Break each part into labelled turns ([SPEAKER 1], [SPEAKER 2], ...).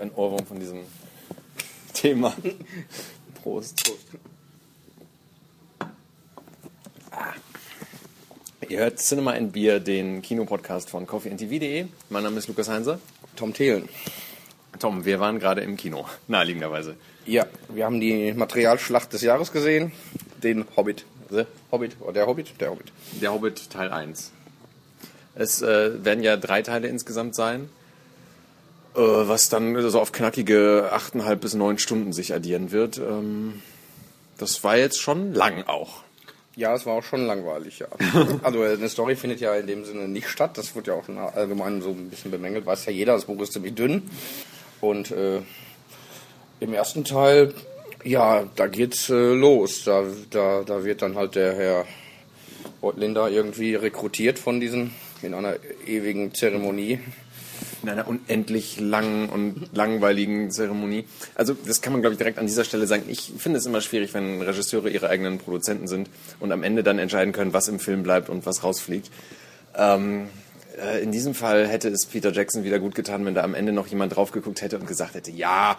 [SPEAKER 1] ein Ohrwurm von diesem Thema. Prost. Prost. Ah. Ihr hört Cinema and Beer, den Kinopodcast von coffeeandtv.de. Mein Name ist Lukas Heinzer.
[SPEAKER 2] Tom Thelen.
[SPEAKER 1] Tom, wir waren gerade im Kino, naheliegenderweise.
[SPEAKER 2] Ja, wir haben die Materialschlacht des Jahres gesehen, den Hobbit. The Hobbit, oder der Hobbit? Der Hobbit.
[SPEAKER 1] Der Hobbit Teil 1. Es äh, werden ja drei Teile insgesamt sein, was dann so auf knackige 8,5 bis 9 Stunden sich addieren wird. Ähm, das war jetzt schon lang auch.
[SPEAKER 2] Ja, es war auch schon langweilig, ja. also eine Story findet ja in dem Sinne nicht statt. Das wird ja auch allgemein so ein bisschen bemängelt. Weiß ja jeder, das Buch ist ziemlich dünn. Und äh, im ersten Teil, ja, da geht's äh, los. Da, da, da wird dann halt der Herr Linder irgendwie rekrutiert von diesen in einer ewigen Zeremonie.
[SPEAKER 1] In einer unendlich langen und langweiligen Zeremonie. Also das kann man, glaube ich, direkt an dieser Stelle sagen. Ich finde es immer schwierig, wenn Regisseure ihre eigenen Produzenten sind und am Ende dann entscheiden können, was im Film bleibt und was rausfliegt. Ähm, äh, in diesem Fall hätte es Peter Jackson wieder gut getan, wenn da am Ende noch jemand drauf geguckt hätte und gesagt hätte, ja,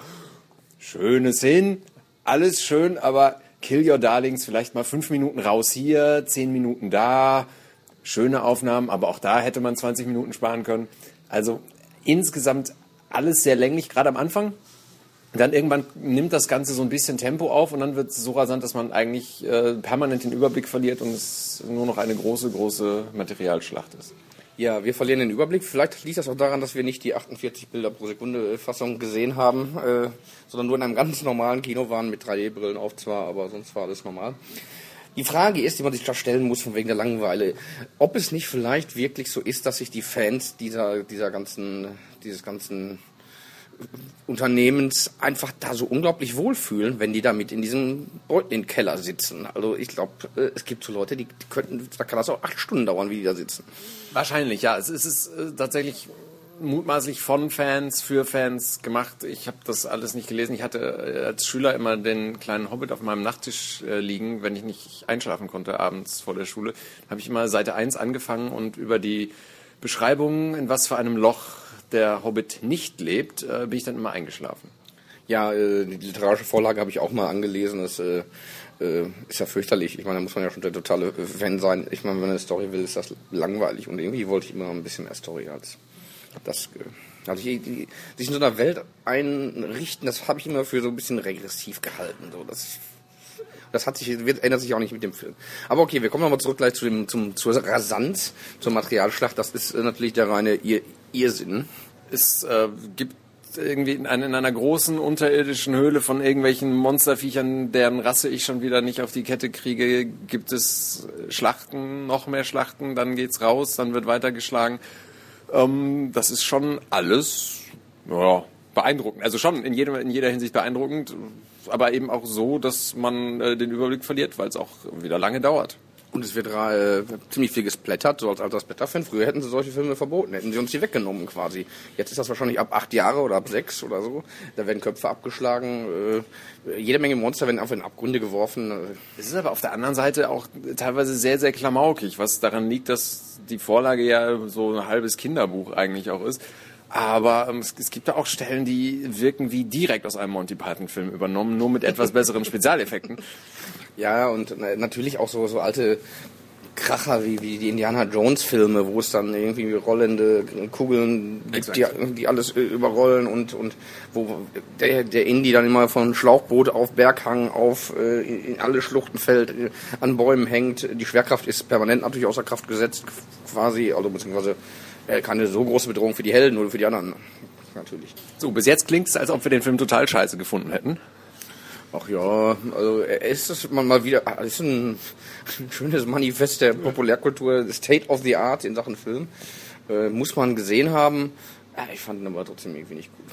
[SPEAKER 1] schöne Szenen, alles schön, aber Kill Your Darlings vielleicht mal fünf Minuten raus hier, zehn Minuten da, schöne Aufnahmen, aber auch da hätte man 20 Minuten sparen können. Also insgesamt alles sehr länglich, gerade am Anfang. Dann irgendwann nimmt das Ganze so ein bisschen Tempo auf und dann wird es so rasant, dass man eigentlich äh, permanent den Überblick verliert und es nur noch eine große, große Materialschlacht ist.
[SPEAKER 2] Ja, wir verlieren den Überblick. Vielleicht liegt das auch daran, dass wir nicht die 48 Bilder pro Sekunde Fassung gesehen haben, äh, sondern nur in einem ganz normalen Kino waren mit 3D-Brillen auf zwar, aber sonst war alles normal. Die Frage ist, die man sich da stellen muss, von wegen der Langeweile, ob es nicht vielleicht wirklich so ist, dass sich die Fans dieser, dieser ganzen, dieses ganzen Unternehmens einfach da so unglaublich wohlfühlen, wenn die da mit in diesem Keller sitzen. Also ich glaube, äh, es gibt so Leute, die könnten, da kann das auch acht Stunden dauern, wie die da sitzen.
[SPEAKER 1] Wahrscheinlich, ja. Es ist, es ist tatsächlich mutmaßlich von Fans für Fans gemacht. Ich habe das alles nicht gelesen. Ich hatte äh, als Schüler immer den kleinen Hobbit auf meinem Nachttisch äh, liegen, wenn ich nicht einschlafen konnte abends vor der Schule. Habe ich immer Seite 1 angefangen und über die Beschreibung, in was für einem Loch der Hobbit nicht lebt, äh, bin ich dann immer eingeschlafen.
[SPEAKER 2] Ja, äh, die literarische Vorlage habe ich auch mal angelesen. Das äh, äh, ist ja fürchterlich. Ich meine, da muss man ja schon der totale Fan sein. Ich meine, wenn man eine Story will, ist das langweilig. Und irgendwie wollte ich immer ein bisschen mehr Story als das. Äh, also die, die, sich in so einer Welt einrichten, das habe ich immer für so ein bisschen regressiv gehalten. So, das das hat sich, wird, ändert sich auch nicht mit dem Film. Aber okay, wir kommen nochmal zurück gleich zu dem, zum, zur Rasanz, zur Materialschlacht. Das ist äh, natürlich der reine Ir Irrsinn.
[SPEAKER 1] Es äh, gibt irgendwie in, in einer großen unterirdischen Höhle von irgendwelchen Monsterviechern, deren Rasse ich schon wieder nicht auf die Kette kriege, gibt es Schlachten, noch mehr Schlachten, dann geht's raus, dann wird weitergeschlagen. Ähm, das ist schon alles ja, beeindruckend. Also schon in, jedem, in jeder Hinsicht beeindruckend, aber eben auch so, dass man äh, den Überblick verliert, weil es auch wieder lange dauert.
[SPEAKER 2] Und es wird äh, ziemlich viel gesplättert, so als alter Splatter-Fan. Früher hätten sie solche Filme verboten, hätten sie uns die weggenommen quasi. Jetzt ist das wahrscheinlich ab acht Jahre oder ab sechs oder so. Da werden Köpfe abgeschlagen, äh, jede Menge Monster werden auf in Abgründe geworfen.
[SPEAKER 1] Es ist aber auf der anderen Seite auch teilweise sehr, sehr klamaukig, was daran liegt, dass die Vorlage ja so ein halbes Kinderbuch eigentlich auch ist. Aber ähm, es, es, gibt da auch Stellen, die wirken wie direkt aus einem Monty Python-Film übernommen, nur mit etwas besseren Spezialeffekten.
[SPEAKER 2] Ja, und natürlich auch so, so alte Kracher wie, wie die Indiana Jones Filme, wo es dann irgendwie rollende Kugeln gibt, die, die, alles überrollen und, und wo der, der Indie dann immer von Schlauchboot auf Berghang auf äh, in alle Schluchten fällt, äh, an Bäumen hängt. Die Schwerkraft ist permanent natürlich außer Kraft gesetzt, quasi, also beziehungsweise äh, keine so große Bedrohung für die Helden oder für die anderen. Natürlich.
[SPEAKER 1] So, bis jetzt klingt es, als ob wir den Film total scheiße gefunden hätten.
[SPEAKER 2] Ach ja, also ist das mal wieder, ah, ist ein, ein schönes Manifest der Populärkultur, State of the Art in Sachen Film. Äh, muss man gesehen haben. Ja, ich fand ihn aber trotzdem irgendwie nicht gut.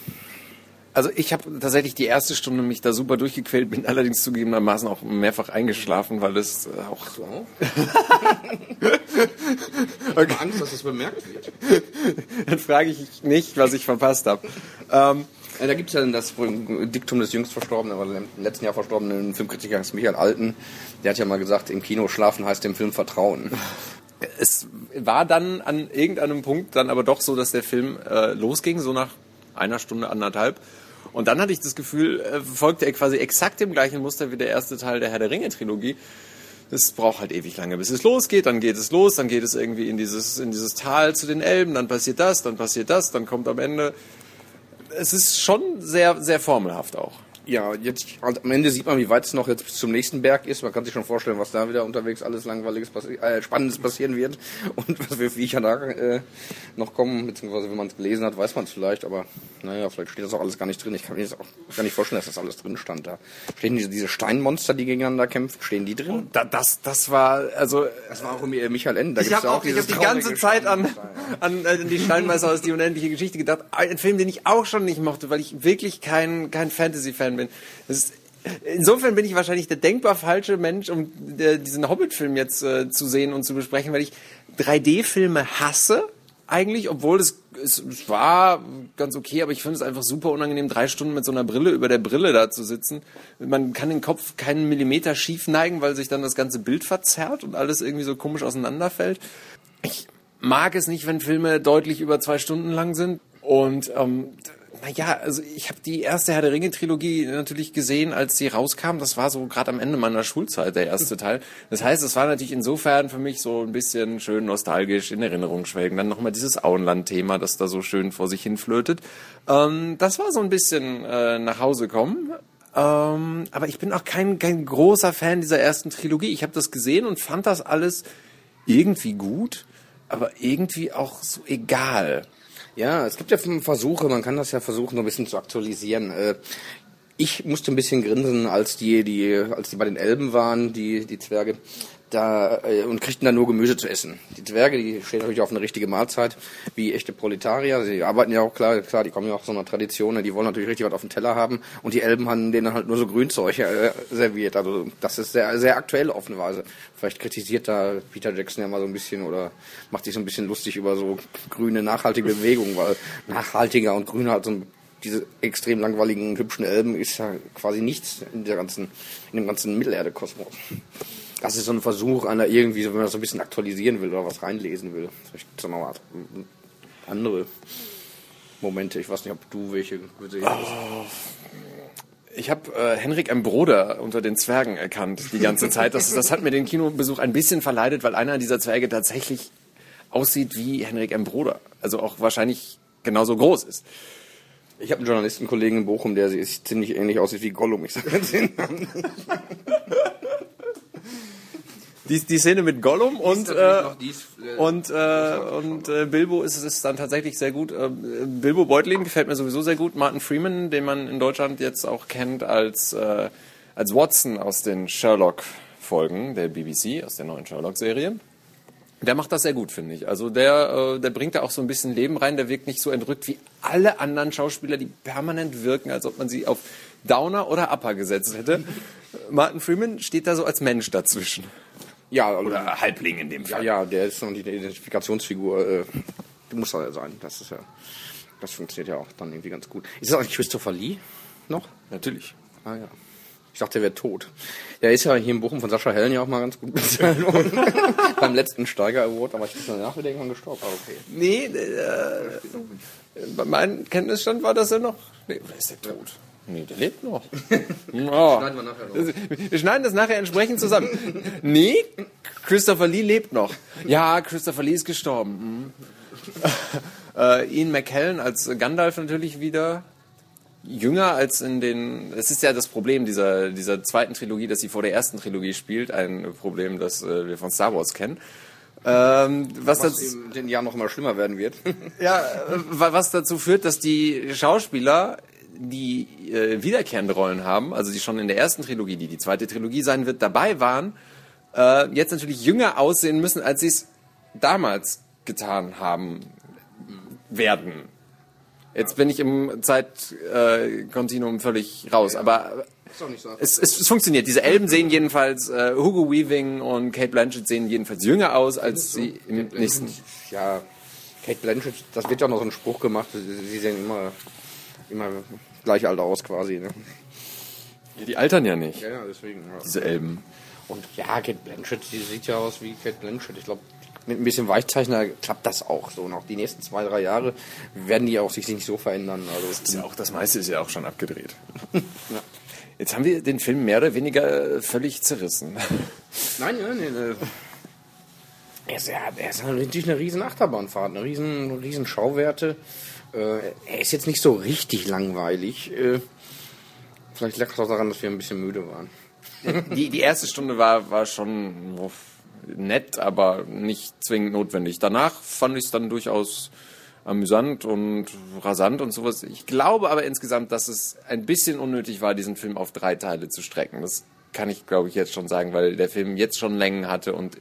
[SPEAKER 1] Also ich habe tatsächlich die erste Stunde mich da super durchgequält, bin allerdings zugegebenermaßen auch mehrfach eingeschlafen, weil es äh, auch so.
[SPEAKER 2] okay. Angst, dass es bemerkt wird.
[SPEAKER 1] Dann frage ich nicht, was ich verpasst habe. Ähm,
[SPEAKER 2] da gibt es ja das Diktum des jüngst verstorbenen, aber im letzten Jahr verstorbenen Filmkritiker Michael Alten. Der hat ja mal gesagt, im Kino schlafen heißt dem Film vertrauen.
[SPEAKER 1] Es war dann an irgendeinem Punkt dann aber doch so, dass der Film äh, losging, so nach einer Stunde, anderthalb. Und dann hatte ich das Gefühl, äh, folgte er quasi exakt dem gleichen Muster wie der erste Teil der Herr der Ringe-Trilogie. Es braucht halt ewig lange, bis es losgeht, dann geht es los, dann geht es irgendwie in dieses, in dieses Tal zu den Elben, dann passiert das, dann passiert das, dann kommt am Ende. Es ist schon sehr, sehr formelhaft auch.
[SPEAKER 2] Ja, jetzt halt am Ende sieht man, wie weit es noch jetzt bis zum nächsten Berg ist. Man kann sich schon vorstellen, was da wieder unterwegs alles langweiliges, passi äh, spannendes passieren wird und was für Viecher da äh, noch kommen, beziehungsweise wenn man es gelesen hat, weiß man es vielleicht, aber naja, vielleicht steht das auch alles gar nicht drin. Ich kann mir jetzt auch gar nicht vorstellen, dass das alles drin stand da. Stehen diese, diese Steinmonster, die gegeneinander kämpfen, stehen die drin?
[SPEAKER 1] Da, das, das war, also
[SPEAKER 2] Das war auch irgendwie Michael Ende. Da
[SPEAKER 1] ich habe
[SPEAKER 2] ja
[SPEAKER 1] auch, ich hab die ganze Zeit an, an äh, die Steinmeister aus die unendliche Geschichte gedacht. Ein Film, den ich auch schon nicht mochte, weil ich wirklich kein, kein Fantasy-Fan bin. Ist, insofern bin ich wahrscheinlich der denkbar falsche Mensch, um äh, diesen Hobbit-Film jetzt äh, zu sehen und zu besprechen, weil ich 3D-Filme hasse eigentlich, obwohl es, es, es war ganz okay, aber ich finde es einfach super unangenehm, drei Stunden mit so einer Brille über der Brille da zu sitzen. Man kann den Kopf keinen Millimeter schief neigen, weil sich dann das ganze Bild verzerrt und alles irgendwie so komisch auseinanderfällt. Ich mag es nicht, wenn Filme deutlich über zwei Stunden lang sind. Und ähm, naja, also ich habe die erste Herr der Ringe-Trilogie natürlich gesehen, als sie rauskam. Das war so gerade am Ende meiner Schulzeit, der erste Teil. Das heißt, es war natürlich insofern für mich so ein bisschen schön nostalgisch in Erinnerung schwelgen. Dann nochmal dieses Auenland-Thema, das da so schön vor sich hin flötet. Ähm, das war so ein bisschen äh, nach Hause kommen. Ähm, aber ich bin auch kein, kein großer Fan dieser ersten Trilogie. Ich habe das gesehen und fand das alles irgendwie gut, aber irgendwie auch so egal.
[SPEAKER 2] Ja, es gibt ja Versuche, man kann das ja versuchen, so ein bisschen zu aktualisieren. Äh, Ich musste ein bisschen grinsen, als die, die, als die bei den Elben waren, die, die Zwerge, da, äh, und kriegten dann nur Gemüse zu essen. Die Zwerge, die stehen natürlich auf eine richtige Mahlzeit, wie echte Proletarier. Sie arbeiten ja auch klar, klar, die kommen ja auch aus so einer Tradition, ne, die wollen natürlich richtig was auf dem Teller haben. Und die Elben haben denen halt nur so Grünzeug äh, serviert. Also, das ist sehr, sehr aktuell auf eine Weise. Vielleicht kritisiert da Peter Jackson ja mal so ein bisschen oder macht sich so ein bisschen lustig über so grüne, nachhaltige Bewegungen, weil nachhaltiger und grüner halt so ein diese extrem langweiligen, hübschen Elben ist ja quasi nichts in der ganzen, in dem ganzen Mittelerde-Kosmos. Das ist so ein Versuch einer irgendwie, wenn man das so ein bisschen aktualisieren will oder was reinlesen will. Vielleicht gibt's da noch mal andere Momente. Ich weiß nicht, ob du welche gesehen hast.
[SPEAKER 1] Ich habe äh, Henrik M. Broder unter den Zwergen erkannt die ganze Zeit. Das, das hat mir den Kinobesuch ein bisschen verleidet, weil einer dieser Zwerge tatsächlich aussieht wie Henrik M. Broder. Also auch wahrscheinlich genauso groß ist.
[SPEAKER 2] Ich habe einen Journalistenkollegen in Bochum, der sieht ziemlich ähnlich aussieht wie Gollum. Ich sag jetzt den Namen.
[SPEAKER 1] Die, die Szene mit Gollum und, äh,
[SPEAKER 2] noch dies, äh,
[SPEAKER 1] und, äh, und äh, Bilbo ist es dann tatsächlich sehr gut. Äh, Bilbo Beutlin gefällt mir sowieso sehr gut. Martin Freeman, den man in Deutschland jetzt auch kennt als, äh, als Watson aus den Sherlock-Folgen der BBC, aus der neuen Sherlock-Serie. Der macht das sehr gut, finde ich. Also der, äh, der bringt da auch so ein bisschen Leben rein. Der wirkt nicht so entrückt wie alle anderen Schauspieler, die permanent wirken, als ob man sie auf Downer oder Upper gesetzt hätte. Martin Freeman steht da so als Mensch dazwischen.
[SPEAKER 2] Ja, also,
[SPEAKER 1] Oder Halbling in dem
[SPEAKER 2] ja,
[SPEAKER 1] Fall.
[SPEAKER 2] ja, der ist so die Identifikationsfigur. Äh, muss er ja sein. Das ist ja, das funktioniert ja auch dann irgendwie ganz gut. Ist das eigentlich Christopher Lee noch?
[SPEAKER 1] Natürlich.
[SPEAKER 2] Ah ja. Ich dachte, der wäre tot. Der ist ja hier in Bochum von Sascha Hellen ja auch mal ganz gut bezahlt worden. Beim letzten Steiger Award, aber ich bin danach wieder irgendwann gestorben. Aber okay.
[SPEAKER 1] Nee, äh, bei meinem Kenntnisstand war das ja noch. Nee, oder ist der tot? Nee, der lebt noch. Ja.
[SPEAKER 2] Schneiden wir nachher noch.
[SPEAKER 1] Wir schneiden das nachher entsprechend zusammen. Nee, Christopher Lee lebt noch. Ja, Christopher Lee ist gestorben. Mhm. äh, Ian McKellen als Gandalf natürlich wieder jünger als in den. Es ist ja das Problem dieser, dieser zweiten Trilogie, dass sie vor der ersten Trilogie spielt. Ein Problem, das äh, wir von Star Wars kennen. Ähm, was,
[SPEAKER 2] Was
[SPEAKER 1] das,
[SPEAKER 2] in den Jahren noch immer schlimmer werden wird.
[SPEAKER 1] ja, äh, wa- was dazu führt, dass die Schauspieler, die äh, wiederkehrende Rollen haben, also die schon in der ersten Trilogie, die die zweite Trilogie sein wird, dabei waren, äh, jetzt natürlich jünger aussehen müssen, als sie es damals getan haben werden. Jetzt bin ich im Zeitkontinuum äh, völlig raus, aber
[SPEAKER 2] Ist doch nicht so.
[SPEAKER 1] es, es, es funktioniert. Diese Elben sehen jedenfalls, äh, Hugo Weaving und Kate Blanchett sehen jedenfalls jünger aus, als sie im nächsten...
[SPEAKER 2] Ja, Kate Blanchett, das wird ja noch so ein Spruch gemacht. Sie sehen immer, immer gleich alt aus quasi. Ne?
[SPEAKER 1] Die altern ja nicht,
[SPEAKER 2] Ja, ja, deswegen. Ja.
[SPEAKER 1] diese Elben.
[SPEAKER 2] Und ja, Kate Blanchett, die sieht ja aus wie Kate Blanchett. Ich glaube, mit ein bisschen Weichzeichner klappt das auch so. Noch die nächsten zwei, drei Jahre werden die auch sich nicht so verändern. Also
[SPEAKER 1] das, ist ja auch, das meiste ist ja auch schon abgedreht. ja. Jetzt haben wir den Film mehr oder weniger völlig zerrissen.
[SPEAKER 2] Nein, nein, nein. Er ist, ja, er ist natürlich eine riesen Achterbahnfahrt, eine riesen, riesen Schauwerte. Äh, er ist jetzt nicht so richtig langweilig. Äh, vielleicht lag es auch daran, dass wir ein bisschen müde waren.
[SPEAKER 1] Die, die erste Stunde war, war schon nett, aber nicht zwingend notwendig. Danach fand ich es dann durchaus amüsant und rasant und sowas. Ich glaube aber insgesamt, dass es ein bisschen unnötig war, diesen Film auf drei Teile zu strecken. Das kann ich, glaube ich, jetzt schon sagen, weil der Film jetzt schon Längen hatte und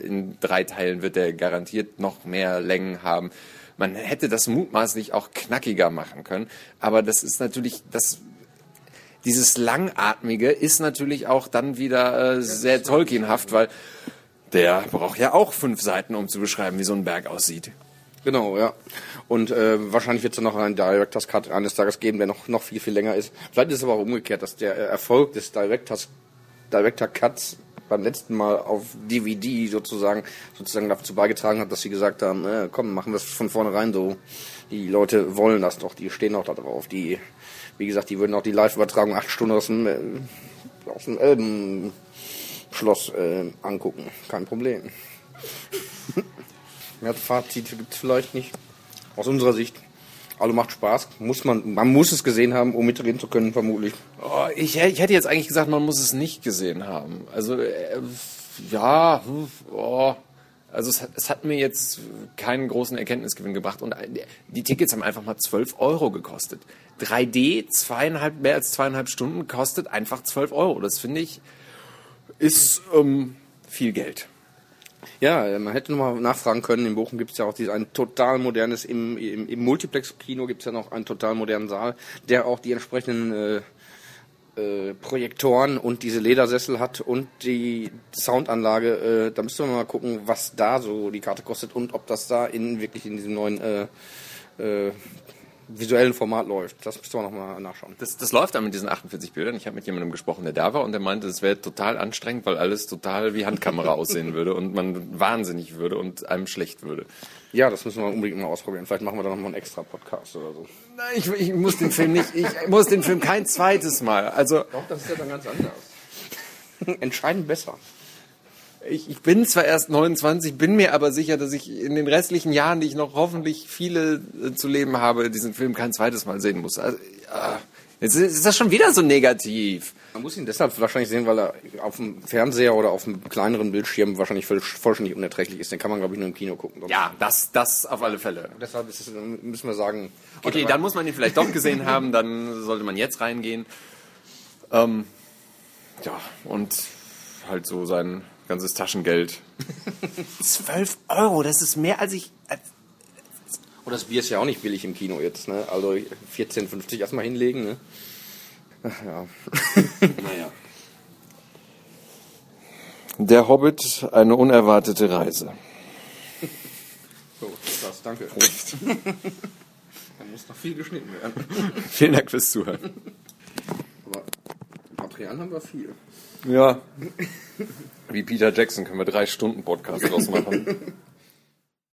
[SPEAKER 1] in drei Teilen wird er garantiert noch mehr Längen haben. Man hätte das mutmaßlich auch knackiger machen können, aber das ist natürlich, das dieses Langatmige ist natürlich auch dann wieder äh, sehr Tolkienhaft, weil der braucht ja auch fünf Seiten, um zu beschreiben, wie so ein Berg aussieht.
[SPEAKER 2] Genau, ja. Und äh, wahrscheinlich wird es dann noch einen Director's Cut eines Tages geben, der noch, noch viel, viel länger ist. Vielleicht ist es aber auch umgekehrt, dass der Erfolg des Director's, Director Cuts beim letzten Mal auf DVD sozusagen, sozusagen dazu beigetragen hat, dass sie gesagt haben, äh, komm, machen wir es von vornherein so. Die Leute wollen das doch, die stehen auch da drauf. Die, wie gesagt, die würden auch die Live-Übertragung acht Stunden aus dem, äh, aus dem Elbenschloss äh, angucken. Kein Problem. Mehr Fazit gibt es vielleicht nicht. Aus unserer Sicht. Also macht Spaß. Muss man, man muss es gesehen haben, um mitreden zu können, vermutlich.
[SPEAKER 1] Oh, ich, ich hätte jetzt eigentlich gesagt, man muss es nicht gesehen haben. Also, äh, ja, oh, also es hat, es hat, mir jetzt keinen großen Erkenntnisgewinn gebracht. Und die Tickets haben einfach mal 12 Euro gekostet. 3D, zweieinhalb, mehr als zweieinhalb Stunden, kostet einfach 12 Euro. Das finde ich, ist ähm, viel Geld.
[SPEAKER 2] Ja, man hätte nochmal nachfragen können. In Bochum gibt es ja auch dieses, ein total modernes, im, im, im Multiplex-Kino gibt es ja noch einen total modernen Saal, der auch die entsprechenden äh, äh, Projektoren und diese Ledersessel hat und die Soundanlage. Äh, da müsste man mal gucken, was da so die Karte kostet und ob das da in wirklich in diesem neuen äh, äh, visuellen Format läuft. Das müssen wir nochmal nachschauen.
[SPEAKER 1] Das, das läuft dann mit diesen 48 Bildern. Ich habe mit jemandem gesprochen, der da war und der meinte, es wäre total anstrengend, weil alles total wie Handkamera aussehen würde und man wahnsinnig würde und einem schlecht würde.
[SPEAKER 2] Ja, das müssen wir unbedingt mal ausprobieren. Vielleicht machen wir da nochmal einen extra Podcast oder so.
[SPEAKER 1] Nein, ich, ich muss den Film nicht, ich muss den Film kein zweites Mal. Also,
[SPEAKER 2] Doch, das ist ja dann ganz anders. Entscheidend besser.
[SPEAKER 1] Ich, ich bin zwar erst 29, bin mir aber sicher, dass ich in den restlichen Jahren, die ich noch hoffentlich viele äh, zu leben habe, diesen Film kein zweites Mal sehen muss. Also, ja, jetzt ist das schon wieder so negativ.
[SPEAKER 2] Man muss ihn deshalb wahrscheinlich sehen, weil er auf dem Fernseher oder auf einem kleineren Bildschirm wahrscheinlich vollständig unerträglich ist. Den kann man, glaube ich, nur im Kino gucken.
[SPEAKER 1] Ja, das, das auf alle Fälle.
[SPEAKER 2] deshalb es, müssen wir sagen...
[SPEAKER 1] Okay, dann muss man ihn vielleicht doch gesehen haben, dann sollte man jetzt reingehen. Ähm, ja, und halt so sein ganzes Taschengeld. 12 Euro, das ist mehr als ich. Als
[SPEAKER 2] und das Bier ist ja auch nicht billig im Kino jetzt, ne? Also 14,50 erstmal hinlegen, ne? Ach, ja. naja.
[SPEAKER 1] Der Hobbit, eine unerwartete Reise.
[SPEAKER 2] So, das, danke. Prost. da muss noch viel geschnitten werden.
[SPEAKER 1] Vielen Dank fürs Zuhören.
[SPEAKER 2] Aber Material haben wir viel.
[SPEAKER 1] Ja. Wie Peter Jackson können wir drei Stunden Podcast draus machen.